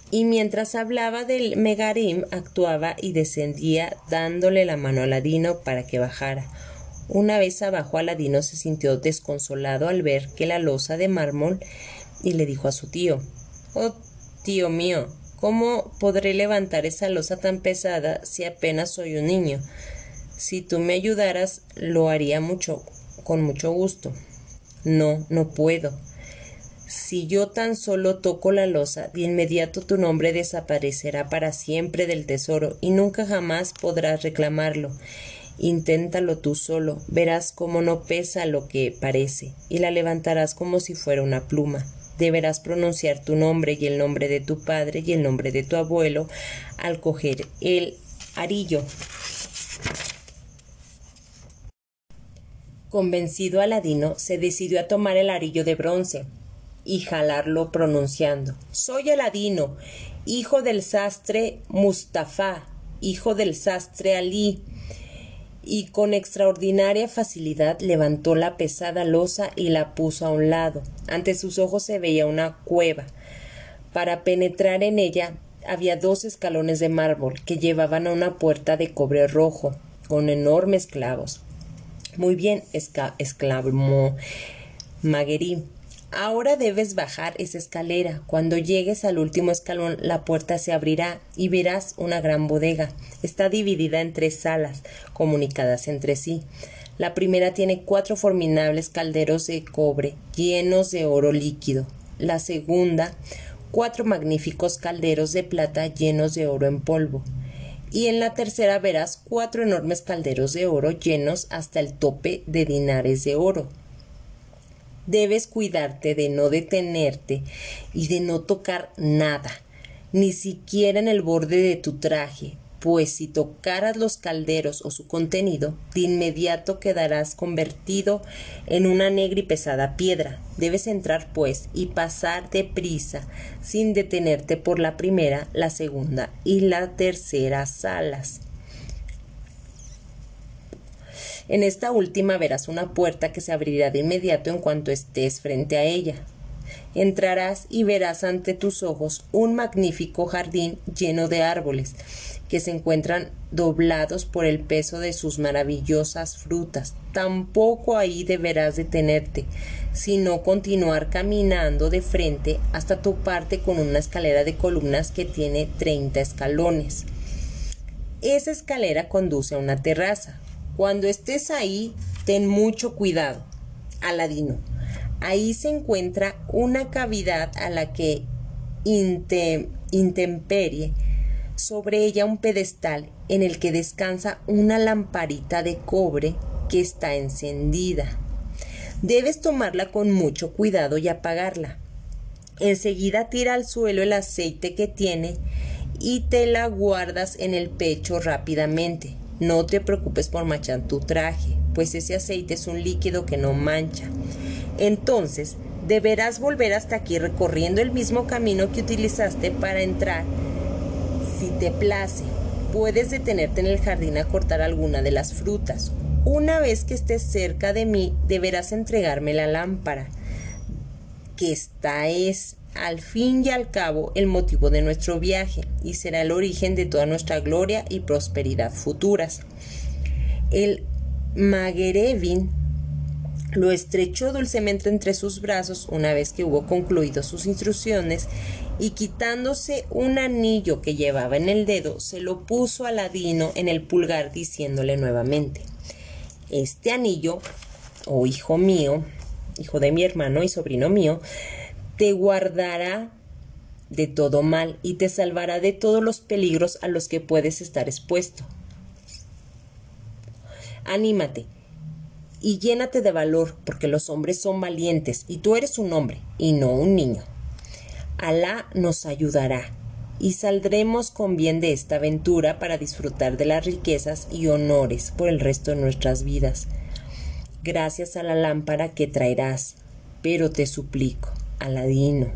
Y mientras hablaba del Megarim, actuaba y descendía dándole la mano a Aladino para que bajara. Una vez abajo, Aladino se sintió desconsolado al ver que la losa de mármol y le dijo a su tío Oh, tío mío, ¿Cómo podré levantar esa losa tan pesada si apenas soy un niño? Si tú me ayudaras, lo haría mucho, con mucho gusto. No, no puedo. Si yo tan solo toco la losa, de inmediato tu nombre desaparecerá para siempre del tesoro y nunca jamás podrás reclamarlo. Inténtalo tú solo, verás cómo no pesa lo que parece, y la levantarás como si fuera una pluma deberás pronunciar tu nombre y el nombre de tu padre y el nombre de tu abuelo al coger el arillo. Convencido Aladino se decidió a tomar el arillo de bronce y jalarlo pronunciando Soy Aladino, hijo del sastre Mustafa, hijo del sastre Ali, y con extraordinaria facilidad levantó la pesada losa y la puso a un lado. Ante sus ojos se veía una cueva. Para penetrar en ella había dos escalones de mármol que llevaban a una puerta de cobre rojo, con enormes clavos. Muy bien, exclamó Maguerí. Ahora debes bajar esa escalera. Cuando llegues al último escalón, la puerta se abrirá y verás una gran bodega. Está dividida en tres salas, comunicadas entre sí. La primera tiene cuatro formidables calderos de cobre llenos de oro líquido. La segunda, cuatro magníficos calderos de plata llenos de oro en polvo. Y en la tercera verás cuatro enormes calderos de oro llenos hasta el tope de dinares de oro. Debes cuidarte de no detenerte y de no tocar nada, ni siquiera en el borde de tu traje, pues si tocaras los calderos o su contenido, de inmediato quedarás convertido en una negra y pesada piedra. Debes entrar, pues, y pasar deprisa, sin detenerte por la primera, la segunda y la tercera salas. En esta última verás una puerta que se abrirá de inmediato en cuanto estés frente a ella. Entrarás y verás ante tus ojos un magnífico jardín lleno de árboles, que se encuentran doblados por el peso de sus maravillosas frutas. Tampoco ahí deberás detenerte, sino continuar caminando de frente hasta tu parte con una escalera de columnas que tiene treinta escalones. Esa escalera conduce a una terraza, cuando estés ahí, ten mucho cuidado. Aladino. Ahí se encuentra una cavidad a la que intemperie sobre ella un pedestal en el que descansa una lamparita de cobre que está encendida. Debes tomarla con mucho cuidado y apagarla. Enseguida tira al suelo el aceite que tiene y te la guardas en el pecho rápidamente. No te preocupes por manchar tu traje, pues ese aceite es un líquido que no mancha. Entonces, deberás volver hasta aquí recorriendo el mismo camino que utilizaste para entrar. Si te place, puedes detenerte en el jardín a cortar alguna de las frutas. Una vez que estés cerca de mí, deberás entregarme la lámpara, que esta es al fin y al cabo el motivo de nuestro viaje y será el origen de toda nuestra gloria y prosperidad futuras. El Maguerevin lo estrechó dulcemente entre sus brazos una vez que hubo concluido sus instrucciones y quitándose un anillo que llevaba en el dedo, se lo puso a Ladino en el pulgar diciéndole nuevamente Este anillo, oh hijo mío, hijo de mi hermano y sobrino mío, te guardará de todo mal y te salvará de todos los peligros a los que puedes estar expuesto. Anímate y llénate de valor, porque los hombres son valientes y tú eres un hombre y no un niño. Alá nos ayudará y saldremos con bien de esta aventura para disfrutar de las riquezas y honores por el resto de nuestras vidas, gracias a la lámpara que traerás, pero te suplico, Aladino,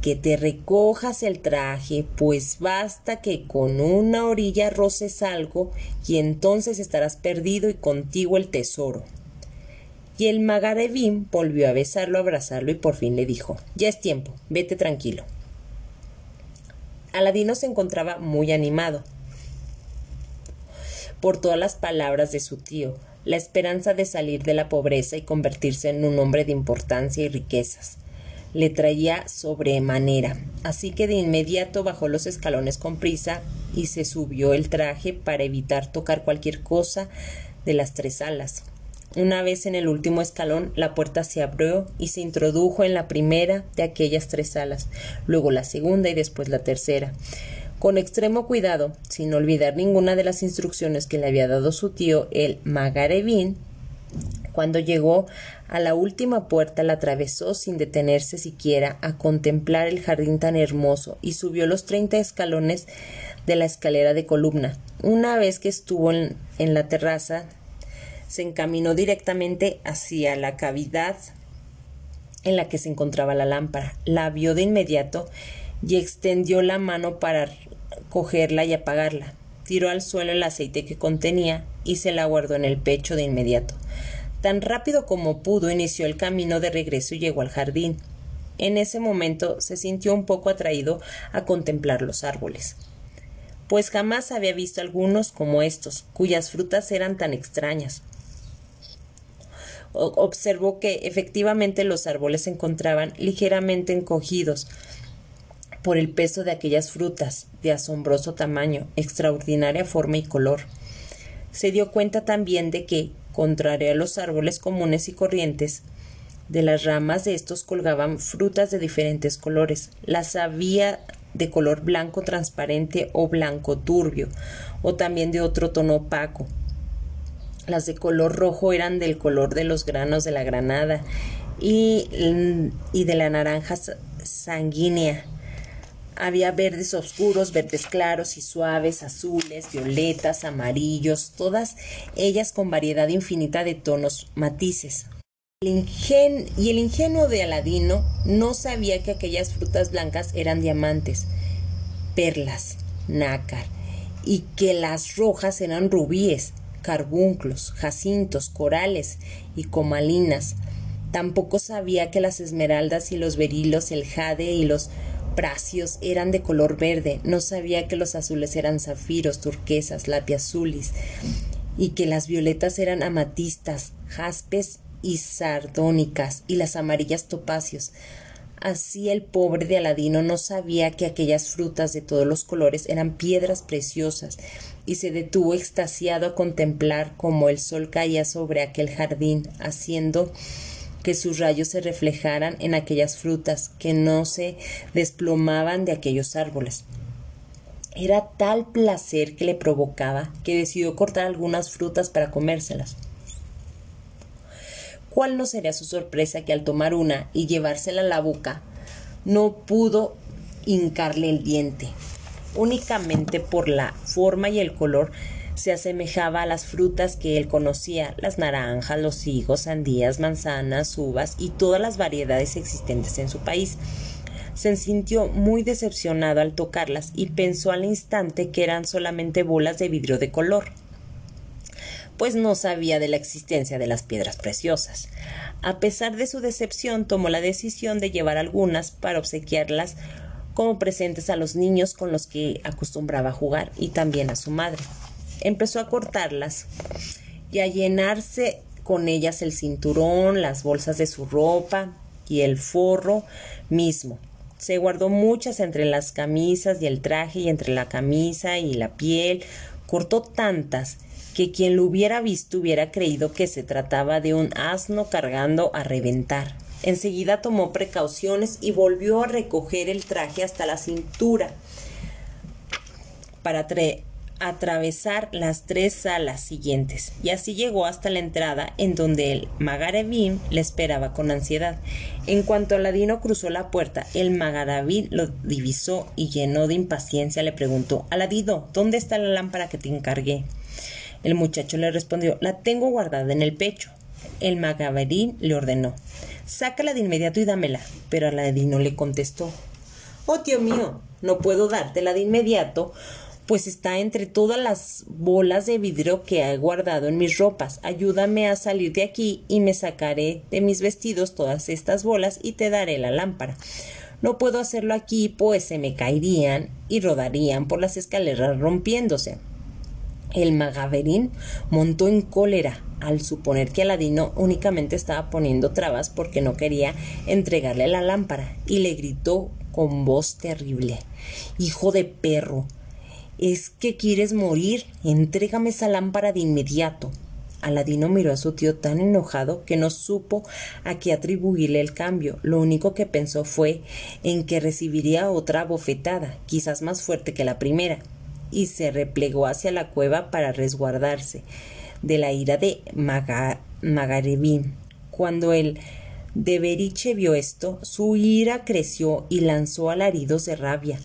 que te recojas el traje, pues basta que con una orilla roces algo y entonces estarás perdido y contigo el tesoro. Y el Magarebín volvió a besarlo, abrazarlo y por fin le dijo Ya es tiempo, vete tranquilo. Aladino se encontraba muy animado por todas las palabras de su tío, la esperanza de salir de la pobreza y convertirse en un hombre de importancia y riquezas. Le traía sobremanera, así que de inmediato bajó los escalones con prisa y se subió el traje para evitar tocar cualquier cosa de las tres alas. Una vez en el último escalón, la puerta se abrió y se introdujo en la primera de aquellas tres alas, luego la segunda y después la tercera con extremo cuidado, sin olvidar ninguna de las instrucciones que le había dado su tío el Magarevín, cuando llegó a la última puerta la atravesó sin detenerse siquiera a contemplar el jardín tan hermoso y subió los treinta escalones de la escalera de columna. Una vez que estuvo en, en la terraza, se encaminó directamente hacia la cavidad en la que se encontraba la lámpara. La vio de inmediato y extendió la mano para cogerla y apagarla. Tiró al suelo el aceite que contenía y se la guardó en el pecho de inmediato. Tan rápido como pudo inició el camino de regreso y llegó al jardín. En ese momento se sintió un poco atraído a contemplar los árboles, pues jamás había visto algunos como estos, cuyas frutas eran tan extrañas. observó que efectivamente los árboles se encontraban ligeramente encogidos, por el peso de aquellas frutas, de asombroso tamaño, extraordinaria forma y color. Se dio cuenta también de que, contrario a los árboles comunes y corrientes, de las ramas de estos colgaban frutas de diferentes colores. Las había de color blanco transparente o blanco turbio, o también de otro tono opaco. Las de color rojo eran del color de los granos de la granada y, y de la naranja sanguínea había verdes oscuros, verdes claros y suaves, azules, violetas, amarillos, todas ellas con variedad infinita de tonos matices. y el ingenuo de Aladino no sabía que aquellas frutas blancas eran diamantes, perlas, nácar, y que las rojas eran rubíes, carbunclos, jacintos, corales y comalinas. Tampoco sabía que las esmeraldas y los berilos, el jade y los pracios eran de color verde, no sabía que los azules eran zafiros, turquesas, lapiazulis, y que las violetas eran amatistas, jaspes y sardónicas, y las amarillas topacios. Así el pobre de Aladino no sabía que aquellas frutas de todos los colores eran piedras preciosas, y se detuvo extasiado a contemplar cómo el sol caía sobre aquel jardín, haciendo que sus rayos se reflejaran en aquellas frutas que no se desplomaban de aquellos árboles. Era tal placer que le provocaba que decidió cortar algunas frutas para comérselas. ¿Cuál no sería su sorpresa que al tomar una y llevársela a la boca no pudo hincarle el diente? Únicamente por la forma y el color se asemejaba a las frutas que él conocía, las naranjas, los higos, sandías, manzanas, uvas y todas las variedades existentes en su país. Se sintió muy decepcionado al tocarlas y pensó al instante que eran solamente bolas de vidrio de color pues no sabía de la existencia de las piedras preciosas. A pesar de su decepción, tomó la decisión de llevar algunas para obsequiarlas como presentes a los niños con los que acostumbraba jugar y también a su madre empezó a cortarlas y a llenarse con ellas el cinturón, las bolsas de su ropa y el forro mismo. Se guardó muchas entre las camisas y el traje y entre la camisa y la piel. Cortó tantas que quien lo hubiera visto hubiera creído que se trataba de un asno cargando a reventar. Enseguida tomó precauciones y volvió a recoger el traje hasta la cintura para, atravesar las tres salas siguientes y así llegó hasta la entrada en donde el Magarevim le esperaba con ansiedad. En cuanto Aladino cruzó la puerta, el Magarevim lo divisó y lleno de impaciencia le preguntó Aladino, ¿dónde está la lámpara que te encargué? El muchacho le respondió La tengo guardada en el pecho. El Magaverín le ordenó Sácala de inmediato y dámela. Pero Aladino le contestó Oh, tío mío, no puedo dártela de inmediato pues está entre todas las bolas de vidrio que he guardado en mis ropas. Ayúdame a salir de aquí y me sacaré de mis vestidos todas estas bolas y te daré la lámpara. No puedo hacerlo aquí, pues se me caerían y rodarían por las escaleras rompiéndose. El magaverín montó en cólera al suponer que Aladino únicamente estaba poniendo trabas porque no quería entregarle la lámpara y le gritó con voz terrible Hijo de perro, ¿Es que quieres morir? Entrégame esa lámpara de inmediato. Aladino miró a su tío tan enojado que no supo a qué atribuirle el cambio. Lo único que pensó fue en que recibiría otra bofetada, quizás más fuerte que la primera, y se replegó hacia la cueva para resguardarse de la ira de Maga Cuando el de Beriche vio esto, su ira creció y lanzó alaridos de rabia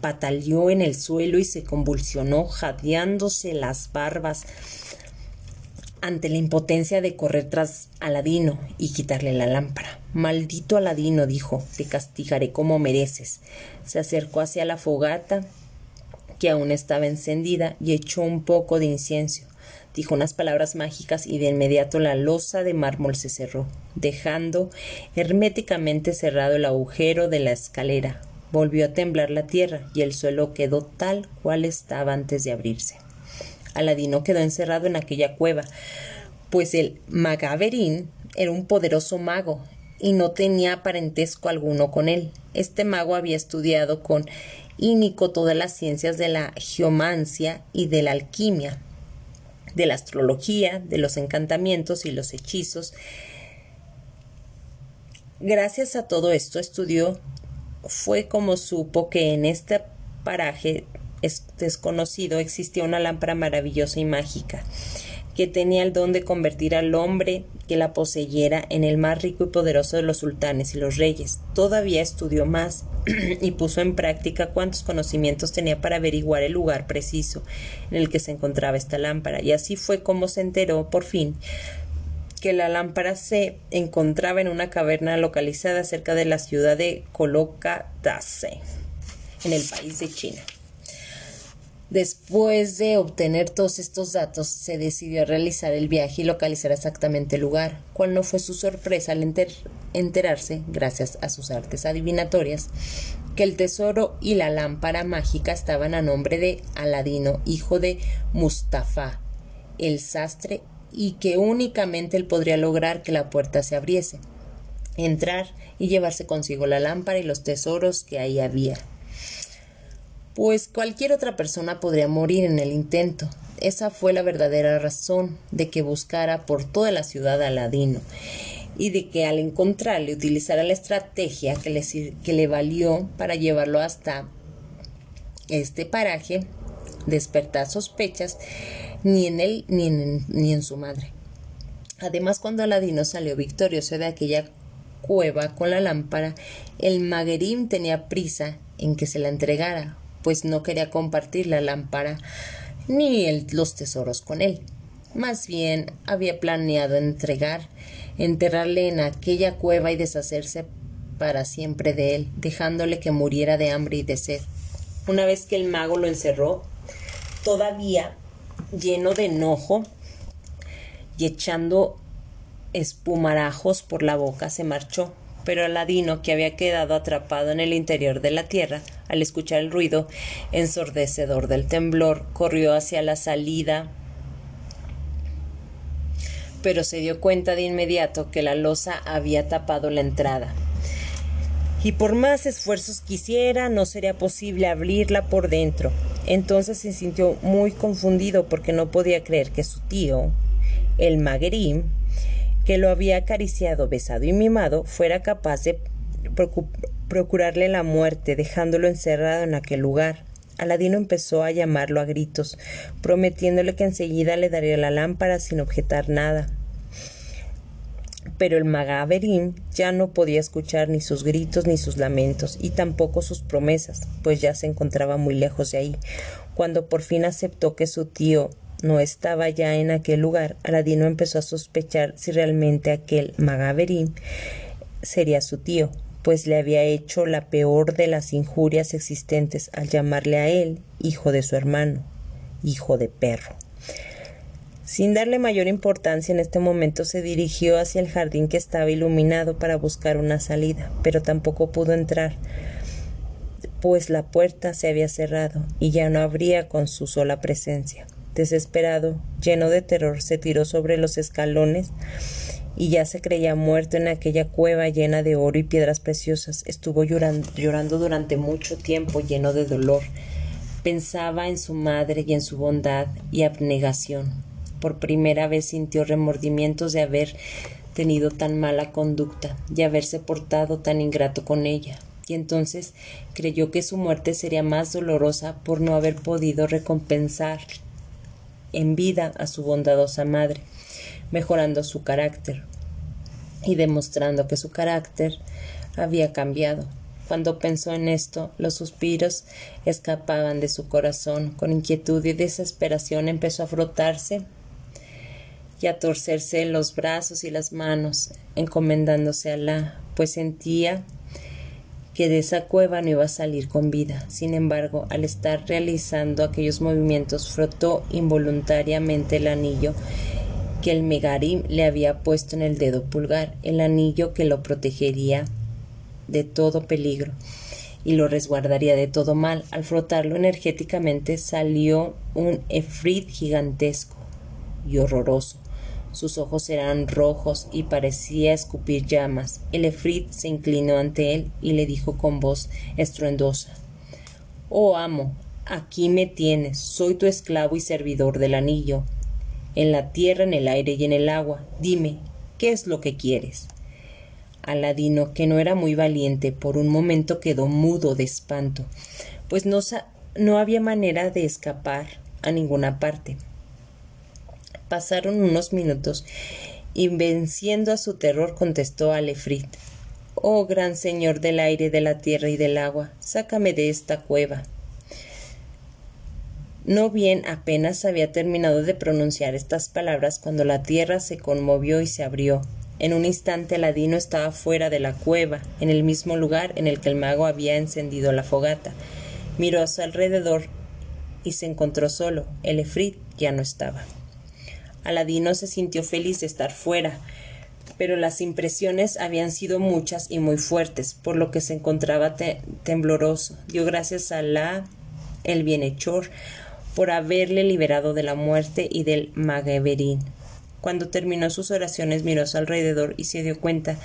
pataleó en el suelo y se convulsionó, jadeándose las barbas. ante la impotencia de correr tras Aladino y quitarle la lámpara. Maldito Aladino, dijo, te castigaré como mereces. Se acercó hacia la fogata, que aún estaba encendida, y echó un poco de incienso. Dijo unas palabras mágicas y de inmediato la losa de mármol se cerró, dejando herméticamente cerrado el agujero de la escalera. Volvió a temblar la tierra y el suelo quedó tal cual estaba antes de abrirse. Aladino quedó encerrado en aquella cueva, pues el Magaverín era un poderoso mago y no tenía parentesco alguno con él. Este mago había estudiado con Ínico todas las ciencias de la geomancia y de la alquimia, de la astrología, de los encantamientos y los hechizos. Gracias a todo esto estudió, fue como supo que en este paraje desconocido existía una lámpara maravillosa y mágica, que tenía el don de convertir al hombre que la poseyera en el más rico y poderoso de los sultanes y los reyes. Todavía estudió más y puso en práctica cuantos conocimientos tenía para averiguar el lugar preciso en el que se encontraba esta lámpara, y así fue como se enteró, por fin, que la lámpara se encontraba en una caverna localizada cerca de la ciudad de Colocadase, en el país de China. Después de obtener todos estos datos, se decidió realizar el viaje y localizar exactamente el lugar, cual no fue su sorpresa al enterarse, gracias a sus artes adivinatorias, que el tesoro y la lámpara mágica estaban a nombre de Aladino, hijo de Mustafa, el sastre, y que únicamente él podría lograr que la puerta se abriese, entrar y llevarse consigo la lámpara y los tesoros que ahí había pues cualquier otra persona podría morir en el intento. Esa fue la verdadera razón de que buscara por toda la ciudad a Aladino y de que al encontrarle utilizara la estrategia que le, que le valió para llevarlo hasta este paraje, despertar sospechas ni en él ni en, ni en su madre. Además, cuando Aladino salió victorioso de aquella cueva con la lámpara, el maguerín tenía prisa en que se la entregara, pues no quería compartir la lámpara ni los tesoros con él. Más bien había planeado entregar, enterrarle en aquella cueva y deshacerse para siempre de él, dejándole que muriera de hambre y de sed. Una vez que el mago lo encerró, todavía lleno de enojo y echando espumarajos por la boca, se marchó pero Aladino, que había quedado atrapado en el interior de la tierra, al escuchar el ruido ensordecedor del temblor, corrió hacia la salida, pero se dio cuenta de inmediato que la losa había tapado la entrada. Y por más esfuerzos quisiera, no sería posible abrirla por dentro. Entonces se sintió muy confundido porque no podía creer que su tío, el Maguerín, que lo había acariciado, besado y mimado, fuera capaz de procurarle la muerte, dejándolo encerrado en aquel lugar. Aladino empezó a llamarlo a gritos, prometiéndole que enseguida le daría la lámpara sin objetar nada. Pero el magaverín ya no podía escuchar ni sus gritos ni sus lamentos, y tampoco sus promesas, pues ya se encontraba muy lejos de ahí. Cuando por fin aceptó que su tío no estaba ya en aquel lugar, Aladino empezó a sospechar si realmente aquel Magaverín sería su tío, pues le había hecho la peor de las injurias existentes al llamarle a él hijo de su hermano, hijo de perro. Sin darle mayor importancia en este momento se dirigió hacia el jardín que estaba iluminado para buscar una salida, pero tampoco pudo entrar, pues la puerta se había cerrado y ya no abría con su sola presencia. Desesperado, lleno de terror, se tiró sobre los escalones y ya se creía muerto en aquella cueva llena de oro y piedras preciosas. Estuvo llorando, llorando durante mucho tiempo, lleno de dolor. Pensaba en su madre y en su bondad y abnegación. Por primera vez sintió remordimientos de haber tenido tan mala conducta y haberse portado tan ingrato con ella. Y entonces creyó que su muerte sería más dolorosa por no haber podido recompensar en vida a su bondadosa madre, mejorando su carácter y demostrando que su carácter había cambiado. Cuando pensó en esto, los suspiros escapaban de su corazón. Con inquietud y desesperación empezó a frotarse y a torcerse los brazos y las manos, encomendándose a Alá, pues sentía que de esa cueva no iba a salir con vida. Sin embargo, al estar realizando aquellos movimientos, frotó involuntariamente el anillo que el Megarim le había puesto en el dedo pulgar, el anillo que lo protegería de todo peligro y lo resguardaría de todo mal. Al frotarlo energéticamente salió un efrit gigantesco y horroroso. Sus ojos eran rojos y parecía escupir llamas. El efrit se inclinó ante él y le dijo con voz estruendosa Oh amo, aquí me tienes, soy tu esclavo y servidor del anillo. En la tierra, en el aire y en el agua. Dime, ¿qué es lo que quieres? Aladino, que no era muy valiente, por un momento quedó mudo de espanto, pues no, no había manera de escapar a ninguna parte. Pasaron unos minutos y venciendo a su terror contestó a Lefrit Oh gran señor del aire, de la tierra y del agua, sácame de esta cueva. No bien apenas había terminado de pronunciar estas palabras cuando la tierra se conmovió y se abrió, en un instante Aladino estaba fuera de la cueva, en el mismo lugar en el que el mago había encendido la fogata. Miró a su alrededor y se encontró solo. El efrit ya no estaba. Aladino se sintió feliz de estar fuera, pero las impresiones habían sido muchas y muy fuertes, por lo que se encontraba tembloroso. Dio gracias a la el bienhechor por haberle liberado de la muerte y del Magaverín. Cuando terminó sus oraciones miró a su alrededor y se dio cuenta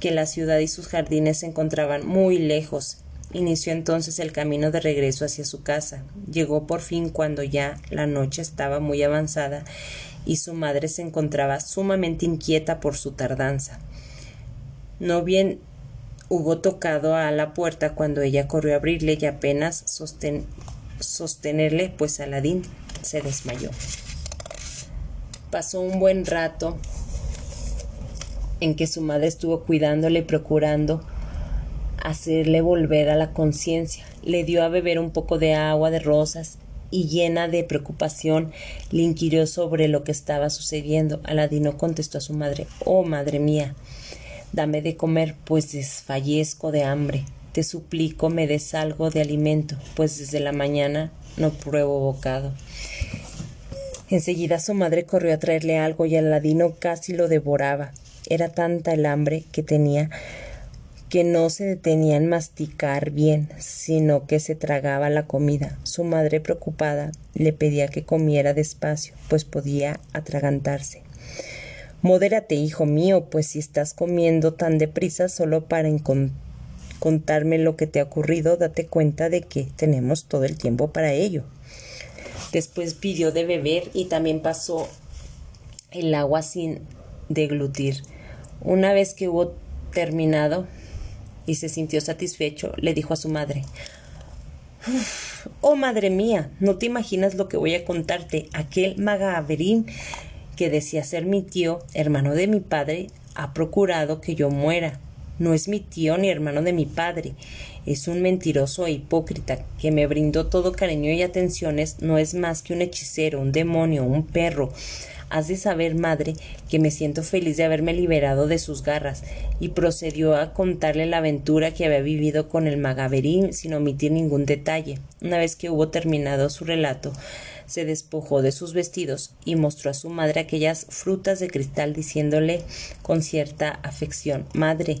que la ciudad y sus jardines se encontraban muy lejos. Inició entonces el camino de regreso hacia su casa. Llegó por fin cuando ya la noche estaba muy avanzada y su madre se encontraba sumamente inquieta por su tardanza. No bien hubo tocado a la puerta cuando ella corrió a abrirle y apenas sostenerle, pues Aladín se desmayó pasó un buen rato en que su madre estuvo cuidándole y procurando hacerle volver a la conciencia. Le dio a beber un poco de agua de rosas y llena de preocupación le inquirió sobre lo que estaba sucediendo. Aladino contestó a su madre Oh madre mía, dame de comer, pues desfallezco de hambre. Te suplico me des algo de alimento, pues desde la mañana no pruebo bocado. Enseguida su madre corrió a traerle algo y Aladino casi lo devoraba. Era tanta el hambre que tenía que no se detenía en masticar bien, sino que se tragaba la comida. Su madre, preocupada, le pedía que comiera despacio, pues podía atragantarse. Modérate, hijo mío, pues si estás comiendo tan deprisa solo para contarme lo que te ha ocurrido, date cuenta de que tenemos todo el tiempo para ello. Después pidió de beber y también pasó el agua sin deglutir. Una vez que hubo terminado y se sintió satisfecho, le dijo a su madre Oh madre mía, no te imaginas lo que voy a contarte. Aquel Magaverín que decía ser mi tío, hermano de mi padre, ha procurado que yo muera. No es mi tío ni hermano de mi padre es un mentiroso e hipócrita que me brindó todo cariño y atenciones, no es más que un hechicero, un demonio, un perro. Has de saber, madre, que me siento feliz de haberme liberado de sus garras, y procedió a contarle la aventura que había vivido con el magaverín sin omitir ningún detalle. Una vez que hubo terminado su relato, se despojó de sus vestidos y mostró a su madre aquellas frutas de cristal diciéndole con cierta afección Madre,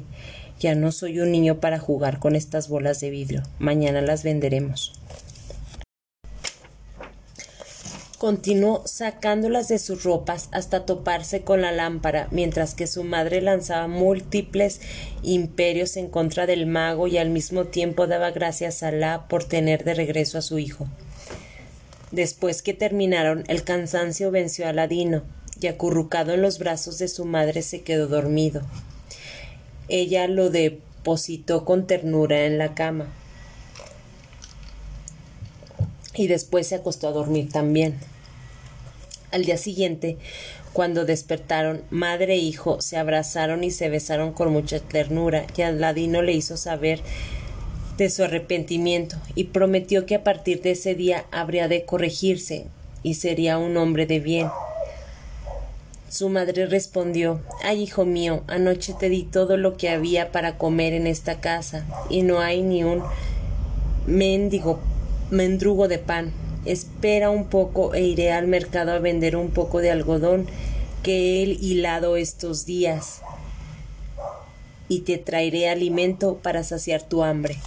ya no soy un niño para jugar con estas bolas de vidrio. Mañana las venderemos. Continuó sacándolas de sus ropas hasta toparse con la lámpara, mientras que su madre lanzaba múltiples imperios en contra del mago y al mismo tiempo daba gracias a Alá por tener de regreso a su hijo. Después que terminaron, el cansancio venció a Ladino, y acurrucado en los brazos de su madre se quedó dormido. Ella lo depositó con ternura en la cama y después se acostó a dormir también. Al día siguiente, cuando despertaron, madre e hijo se abrazaron y se besaron con mucha ternura, y Aladino le hizo saber de su arrepentimiento y prometió que a partir de ese día habría de corregirse y sería un hombre de bien. Su madre respondió Ay, hijo mío, anoche te di todo lo que había para comer en esta casa, y no hay ni un mendigo mendrugo de pan. Espera un poco e iré al mercado a vender un poco de algodón que he hilado estos días y te traeré alimento para saciar tu hambre.